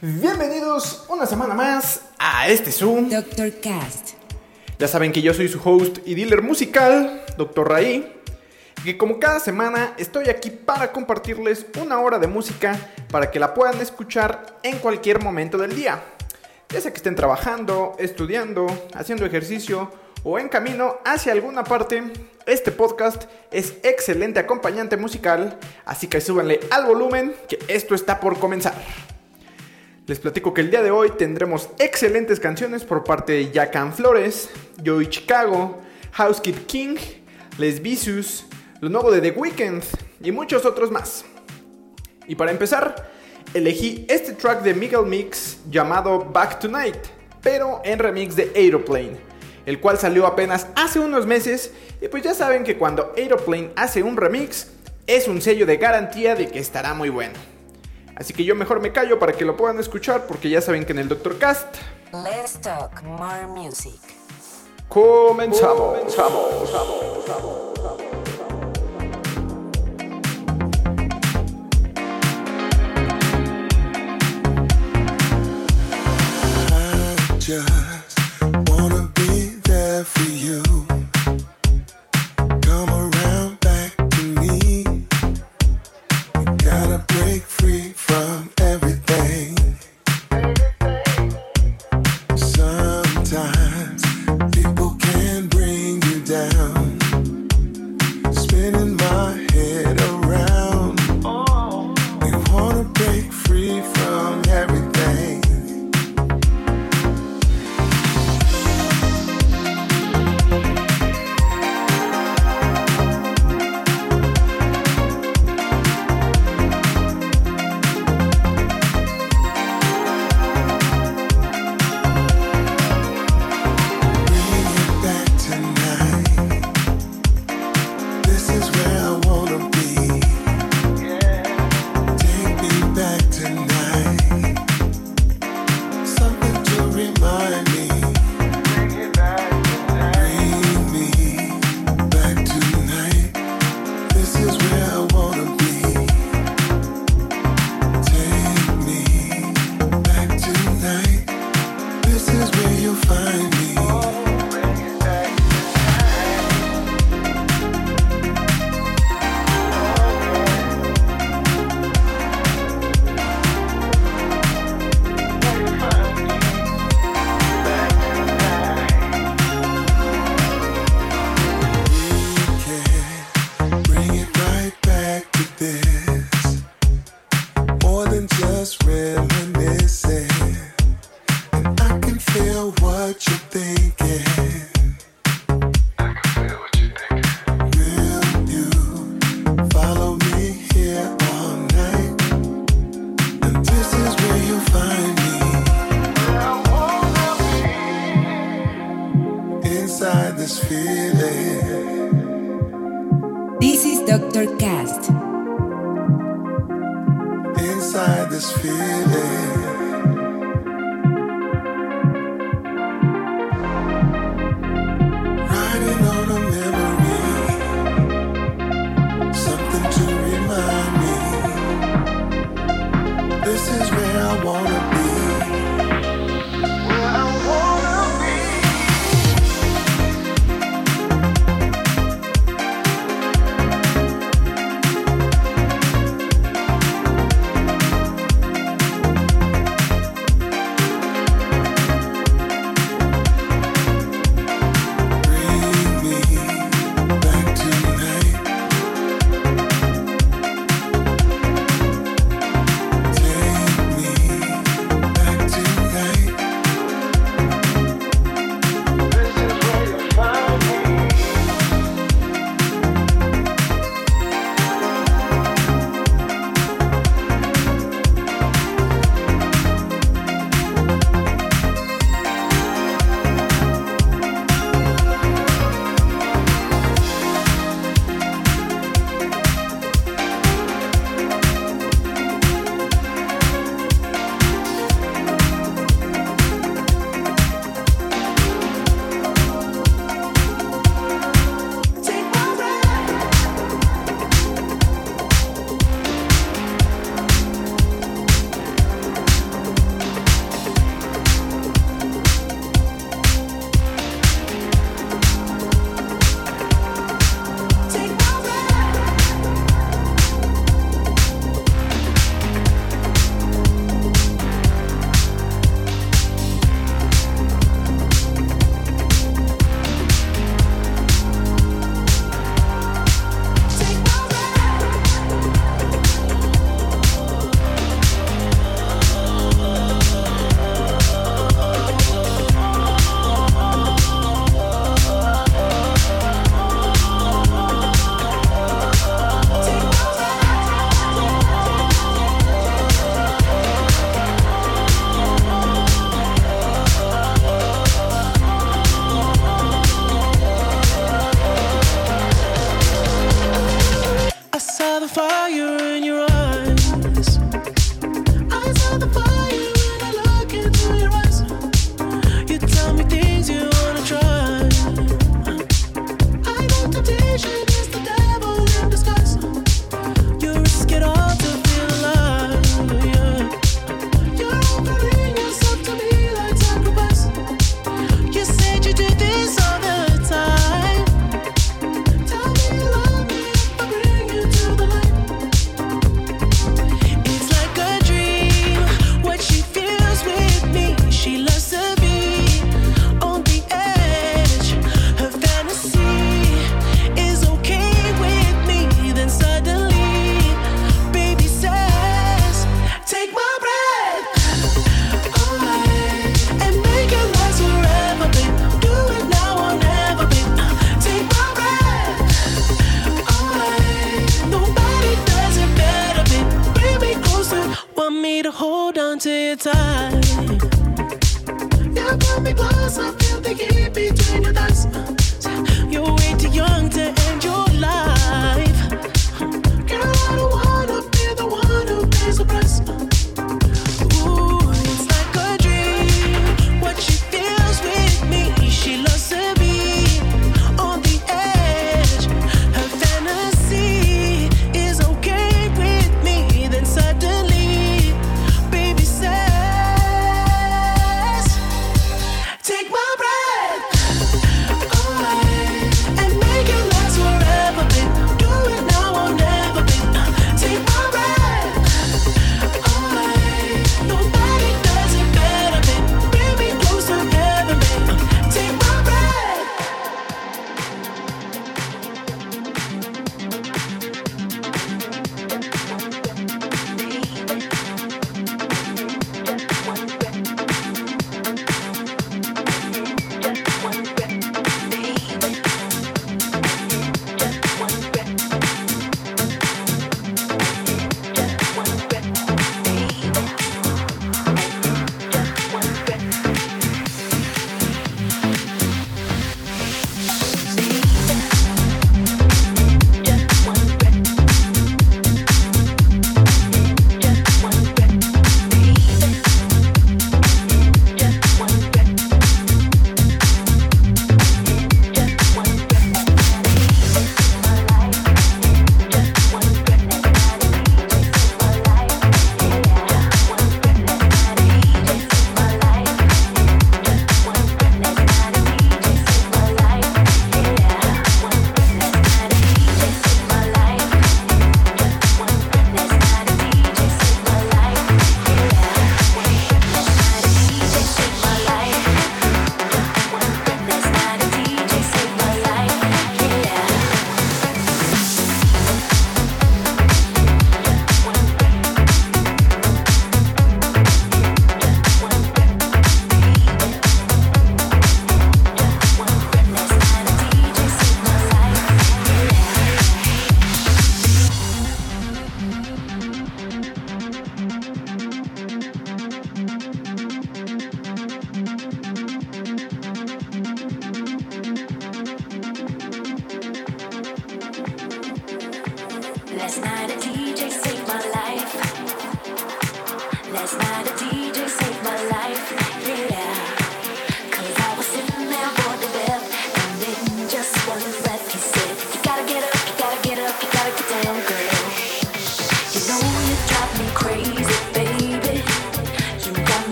Bienvenidos una semana más a este Zoom. Dr. Cast. Ya saben que yo soy su host y dealer musical, Dr. Raí, y que como cada semana estoy aquí para compartirles una hora de música para que la puedan escuchar en cualquier momento del día. Ya sea que estén trabajando, estudiando, haciendo ejercicio o en camino hacia alguna parte, este podcast es excelente acompañante musical, así que súbanle al volumen que esto está por comenzar. Les platico que el día de hoy tendremos excelentes canciones por parte de Jacan Flores, Joey Chicago, Housekeep King, Les Vicious, lo nuevo de The Weeknd y muchos otros más. Y para empezar, elegí este track de Miguel Mix llamado Back Tonight, pero en remix de Aeroplane, el cual salió apenas hace unos meses y pues ya saben que cuando Aeroplane hace un remix es un sello de garantía de que estará muy bueno. Así que yo mejor me callo para que lo puedan escuchar porque ya saben que en el Dr. Cast Let's talk more music. comenzamos. just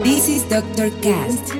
This is Dr. Cast.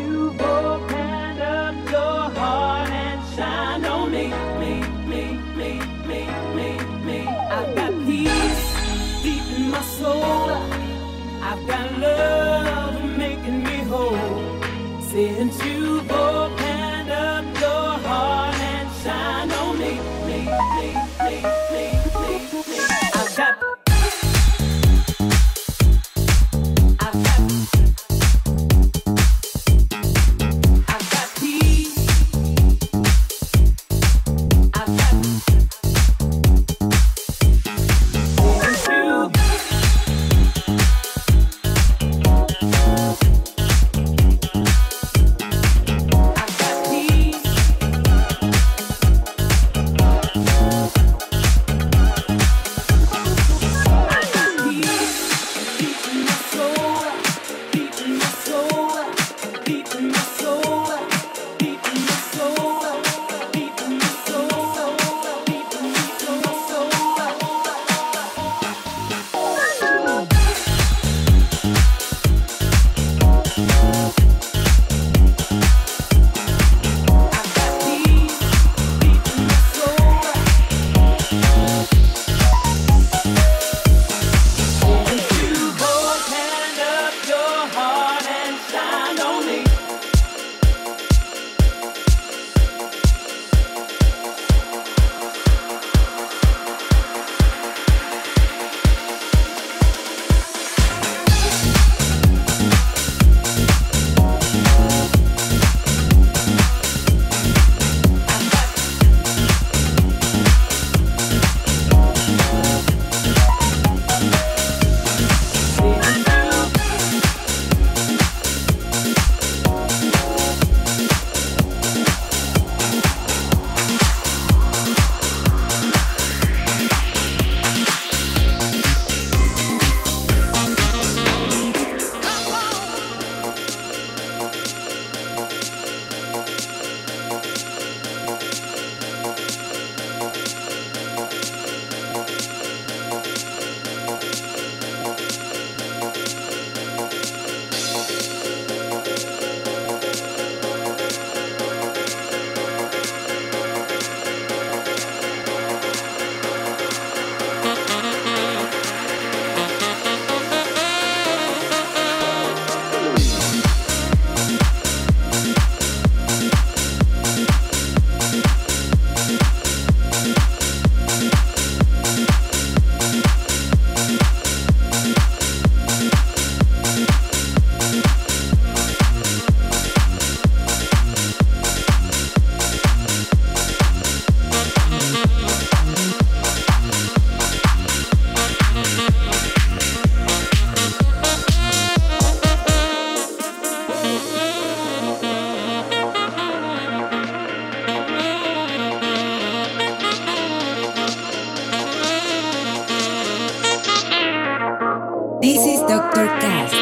Podcast.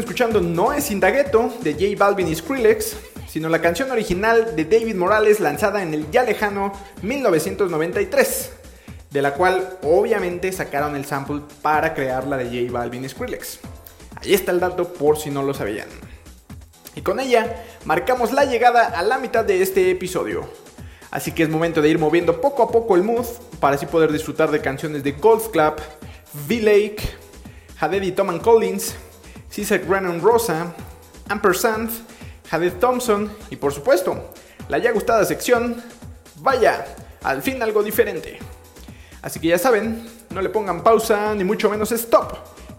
Escuchando no es Indagueto de J Balvin y Skrillex, sino la canción original de David Morales lanzada en el ya lejano 1993, de la cual obviamente sacaron el sample para crear la de J Balvin y Skrillex. Ahí está el dato por si no lo sabían. Y con ella marcamos la llegada a la mitad de este episodio. Así que es momento de ir moviendo poco a poco el mood para así poder disfrutar de canciones de Golf Club, V-Lake, Haded y Tom Collins, Cesar Grannon Rosa, Ampersand, Haded Thompson y por supuesto, la ya gustada sección, vaya, al fin algo diferente. Así que ya saben, no le pongan pausa ni mucho menos stop,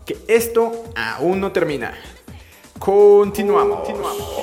que esto aún no termina. Continuamos. Continuamos.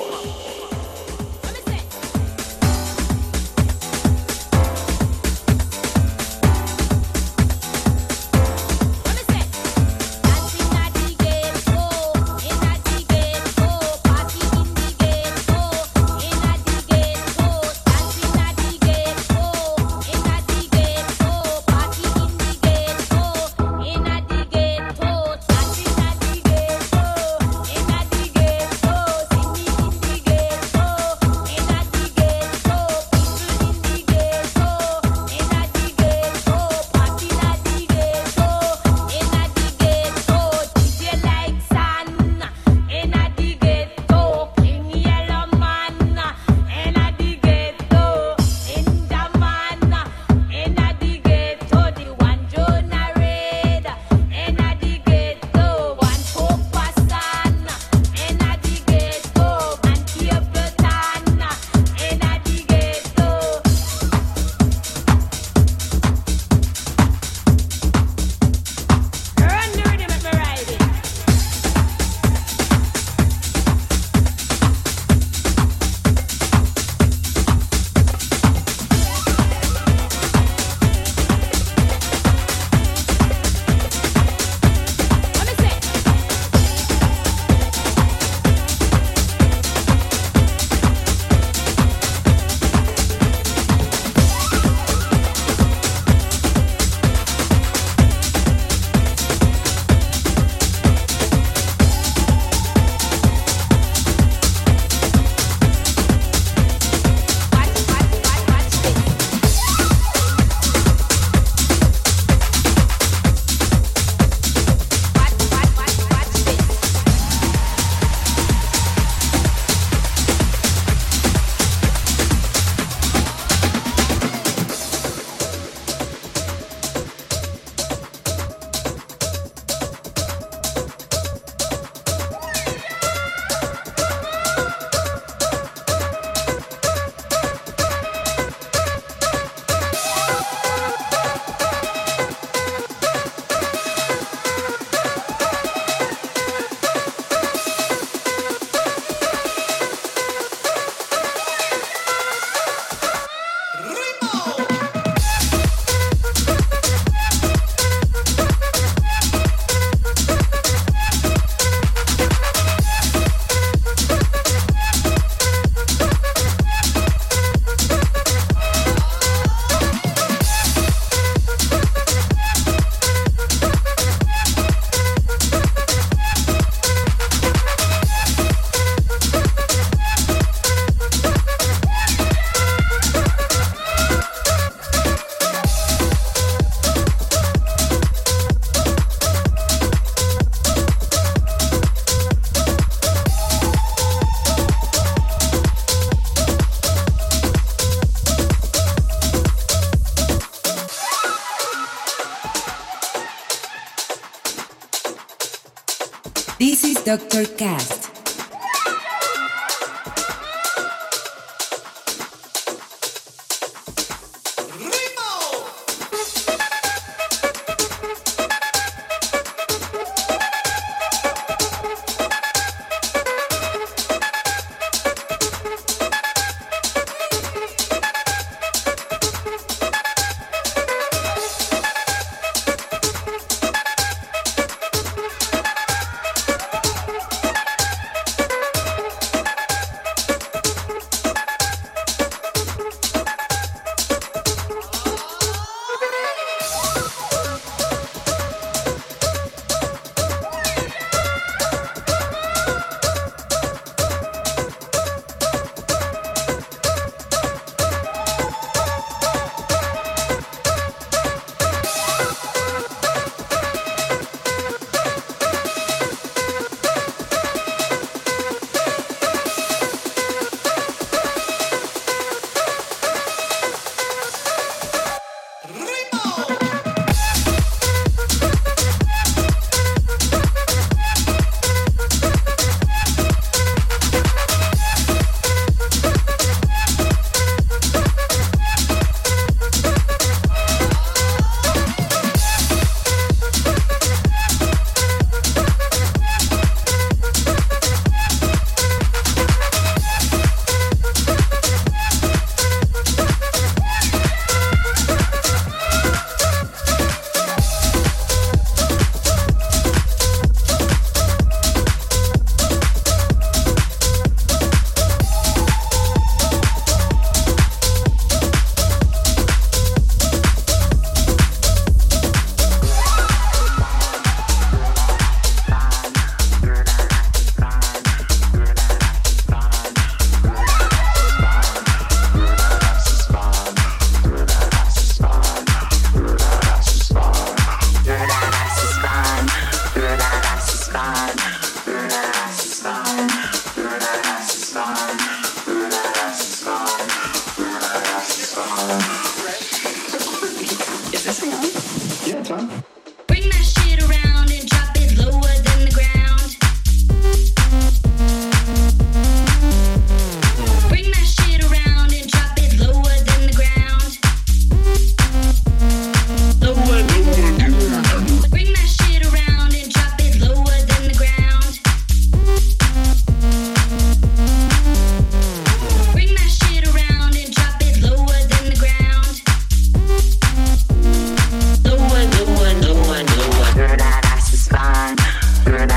You're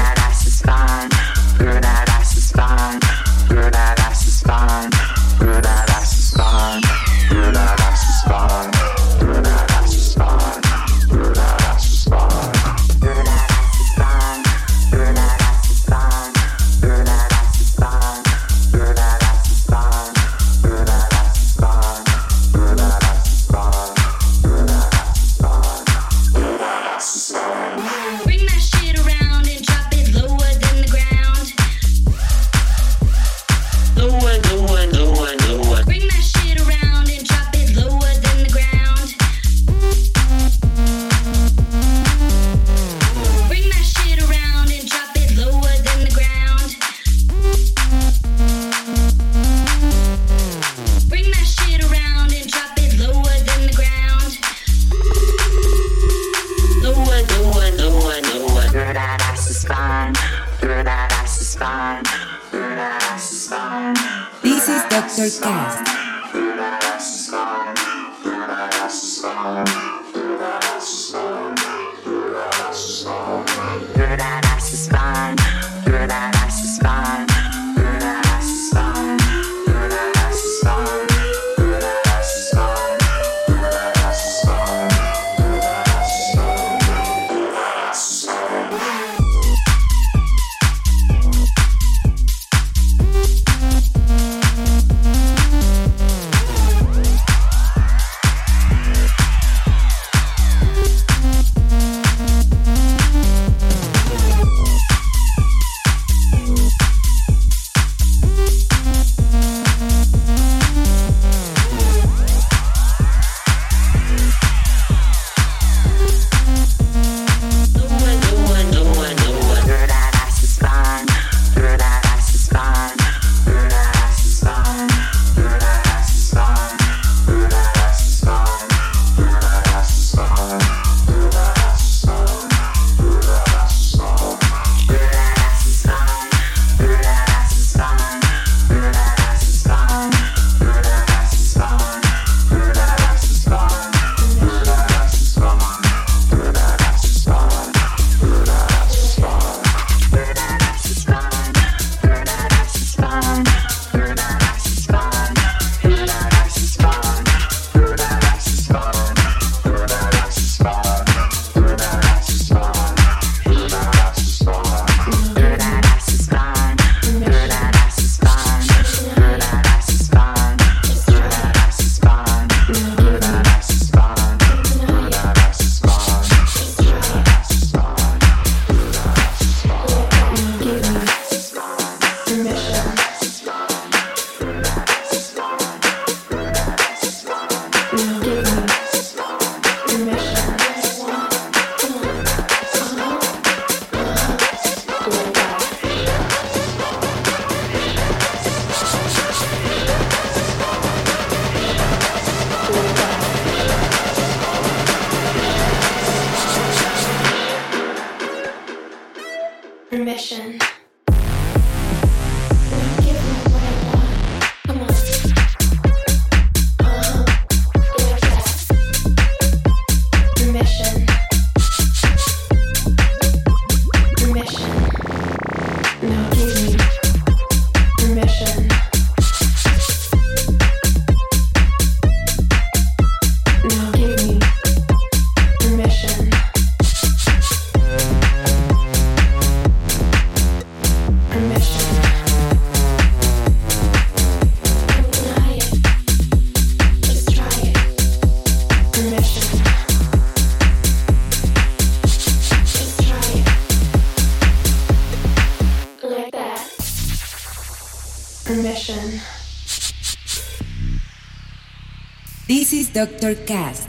Doctor Cast.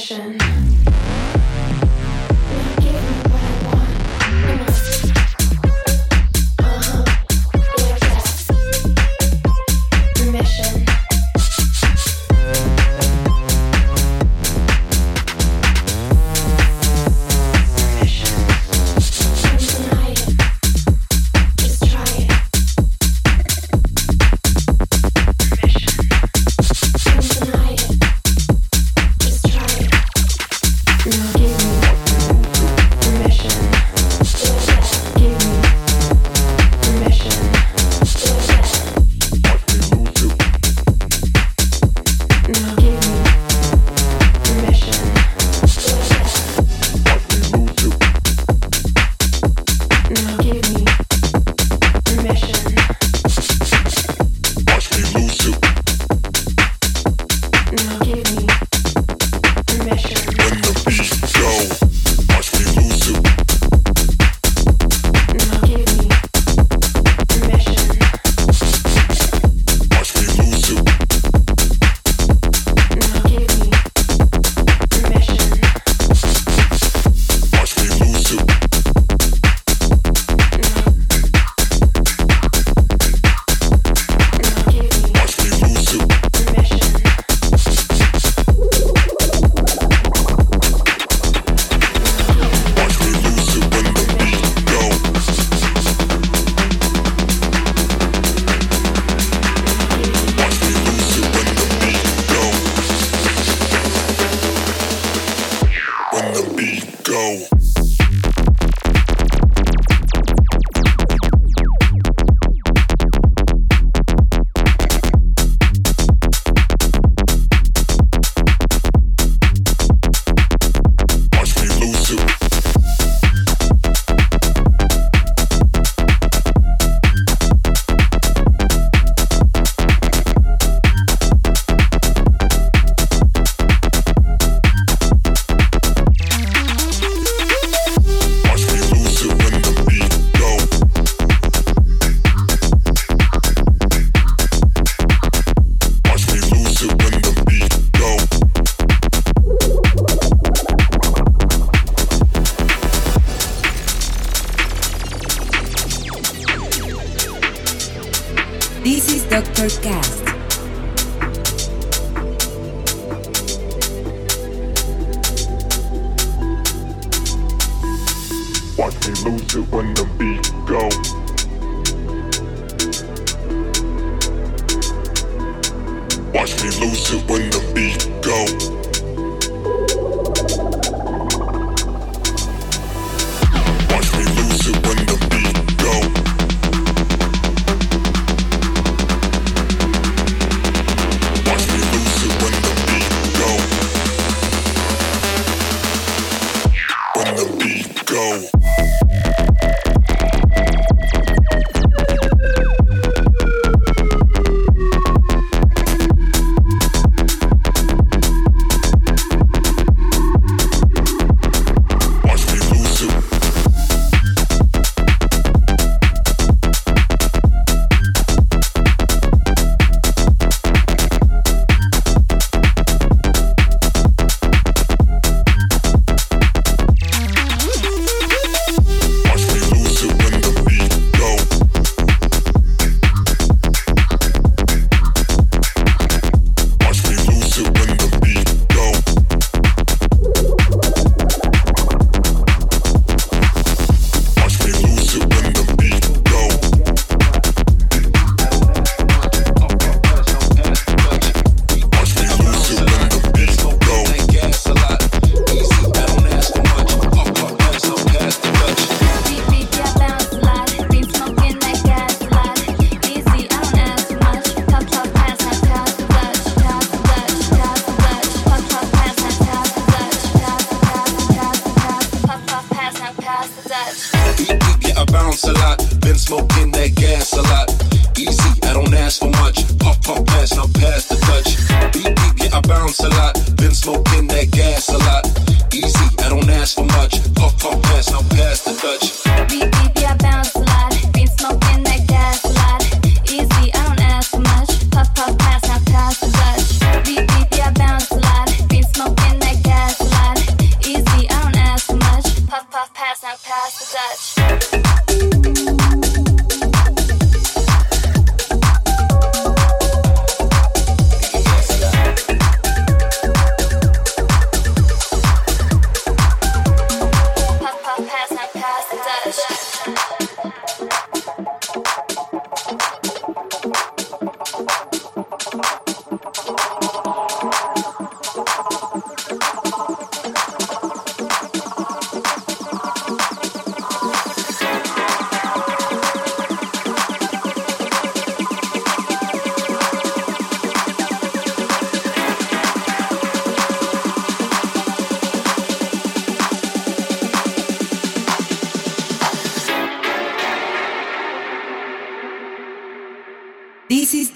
Permission.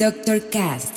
Doctor Cast.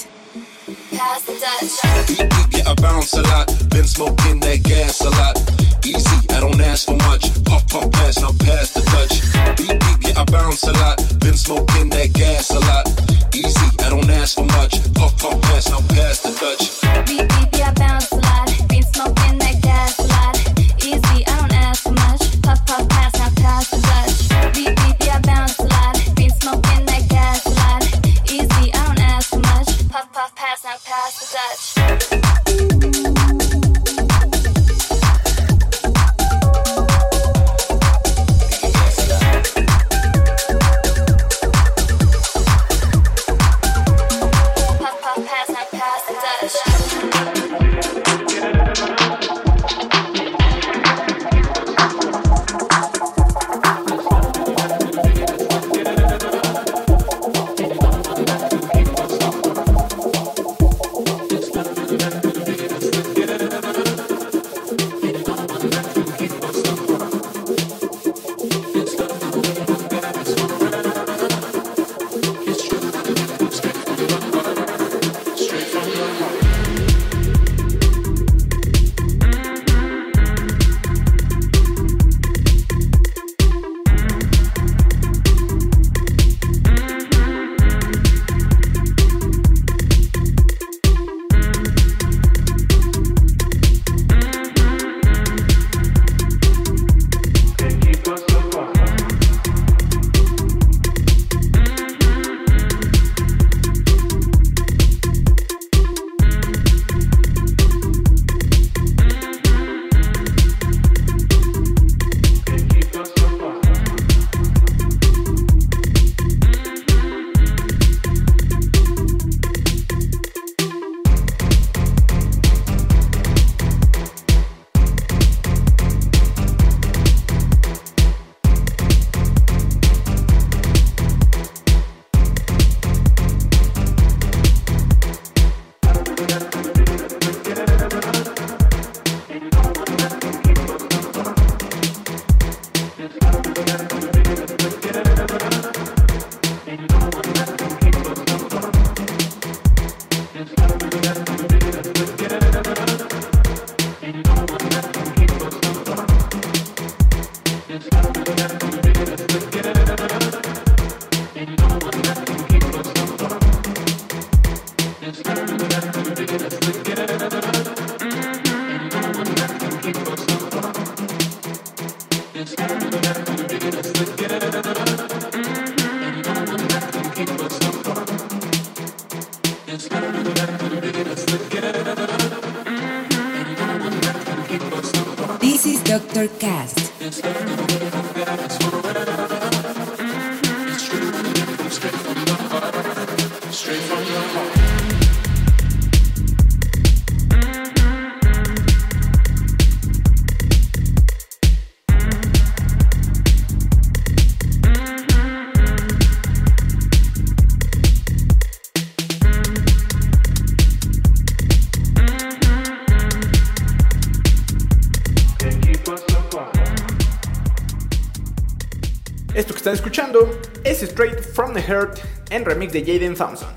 En remix de Jaden Thompson.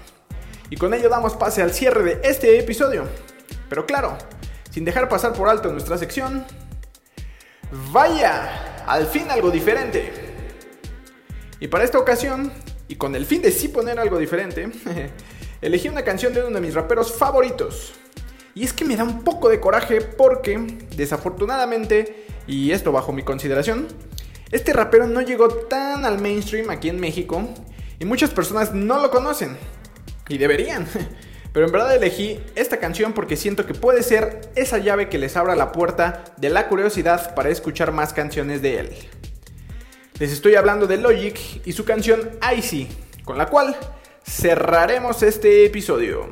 Y con ello damos pase al cierre de este episodio. Pero claro, sin dejar pasar por alto nuestra sección. Vaya, al fin algo diferente. Y para esta ocasión, y con el fin de sí poner algo diferente, elegí una canción de uno de mis raperos favoritos. Y es que me da un poco de coraje porque, desafortunadamente, y esto bajo mi consideración, este rapero no llegó tan al mainstream aquí en México y muchas personas no lo conocen. Y deberían. Pero en verdad elegí esta canción porque siento que puede ser esa llave que les abra la puerta de la curiosidad para escuchar más canciones de él. Les estoy hablando de Logic y su canción Icy, con la cual cerraremos este episodio.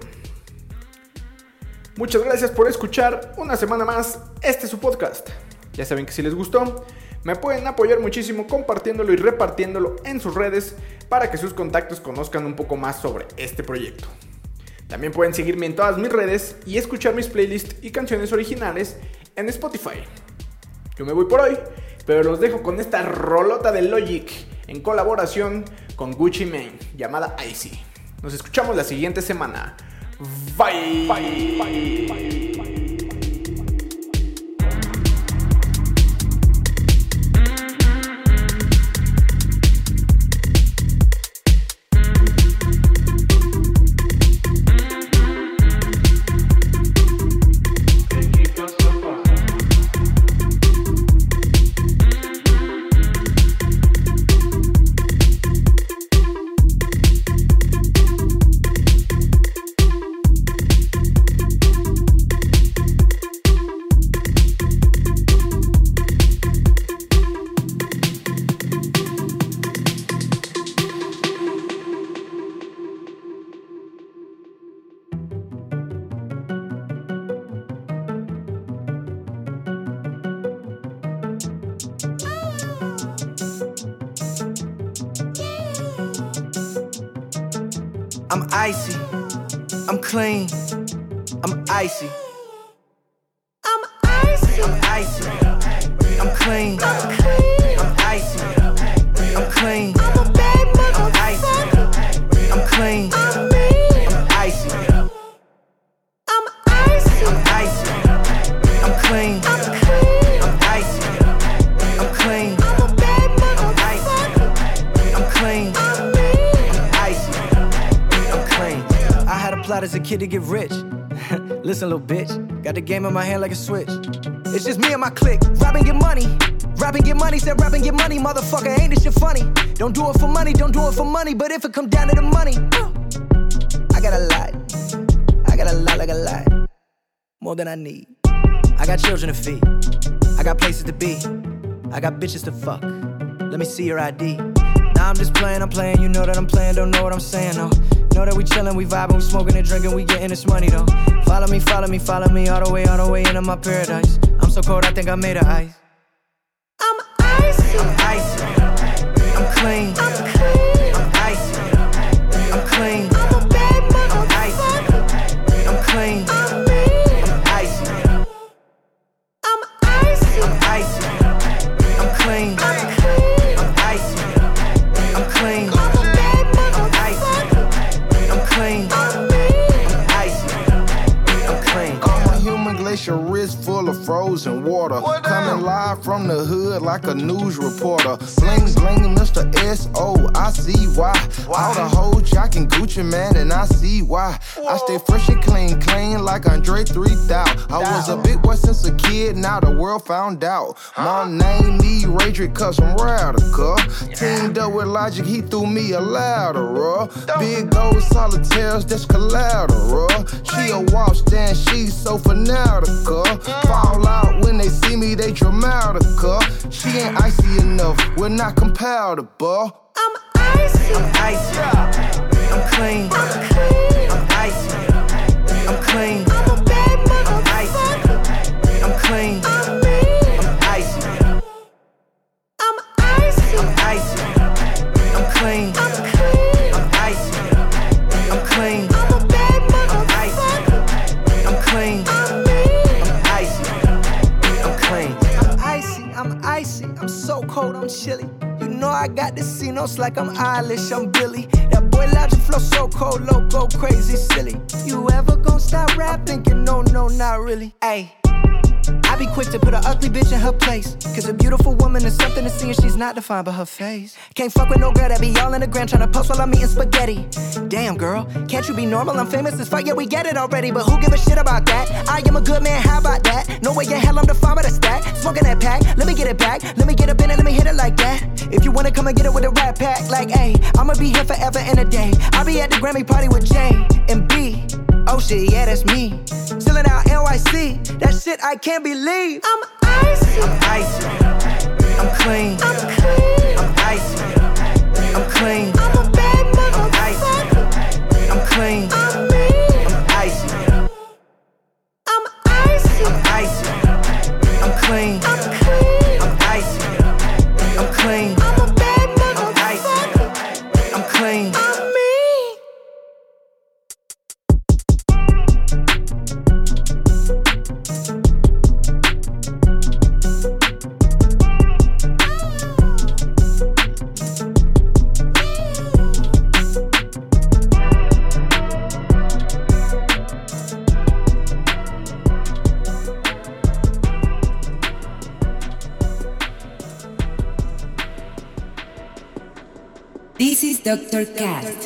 Muchas gracias por escuchar una semana más este su podcast. Ya saben que si les gustó, me pueden apoyar muchísimo compartiéndolo y repartiéndolo en sus redes para que sus contactos conozcan un poco más sobre este proyecto. También pueden seguirme en todas mis redes y escuchar mis playlists y canciones originales en Spotify. Yo me voy por hoy, pero los dejo con esta rolota de Logic en colaboración con Gucci Mane llamada Icy. Nos escuchamos la siguiente semana. Bye. Bye. Bye. Bye. I'm icy. I'm clean. I'm icy. Kid to get rich. Listen, little bitch, got the game in my hand like a switch. It's just me and my clique, rapping get money. Rapping get money, said rapping get money, motherfucker, ain't this shit funny? Don't do it for money, don't do it for money, but if it come down to the money, I got a lot. I got a lot, like a lot. More than I need. I got children to feed. I got places to be. I got bitches to fuck. Let me see your ID. Nah, I'm just playing, I'm playing. You know that I'm playing, don't know what I'm saying, no. Know that we chillin', we vibing, we smoking and drinking, we getting this money though. Follow me, follow me, follow me all the way, all the way into my paradise. I'm so cold, I think I made of ice. I'm icy. I'm icy. I'm clean. I'm icy. I'm clean. I'm icy. I'm clean. I'm icy. I'm icy. I'm icy. I'm clean. I'm frozen water. Coming live from the hood like a news reporter. Bling bling, Mr. S.O. I see why. All the hoes jocking Gucci Mane, and I see why. I stay fresh and clean, clean like Andre 3000. I was a big boy since a kid, now the world found out. My name me Radric cause I'm radical. Teamed up with Logic, he threw me a lateral. Big gold solitaires, that's collateral. She a walk stand, she's so fanatical. Fall out when they see me, they dramatical. She ain't icy enough, we're not compatible. I'm icy. I'm icy. I'm clean. I'm icy. I'm clean. I'm icy. I'm clean. I'm icy. I'm icy. I'm icy. I'm clean. I'm I'm. You know I got the C-notes like I'm Eilish, I'm Billie. That boy Logic flow so cold, loco, crazy, silly. You ever gonna stop rap thinking, no, no, not really. Ayy. Be quick to put an ugly bitch in her place. Cause a beautiful woman is something to see and she's not defined by her face. Can't fuck with no girl that be all in the gram trying to post while I'm eating spaghetti. Damn, girl, can't you be normal? I'm famous as fuck, yeah, we get it already. But who give a shit about that? I am a good man, how about that? No way in hell I'm defined by the stack. Smoking that pack, let me get it back. Let me get up in it, let me hit it like that. If you wanna come and get it with a rap pack, like, hey, I'ma be here forever and a day. I'll be at the Grammy party with J and B. Oh shit, yeah, that's me. Chillin' out NYC. That shit I can't believe. I'm icy. I'm icy. I'm clean. I'm clean. I'm icy. I'm clean. I'm a bad I'm icy. I'm clean. I'm icy. I'm icy. I'm icy. I'm clean. I'm clean. Doctor Cast.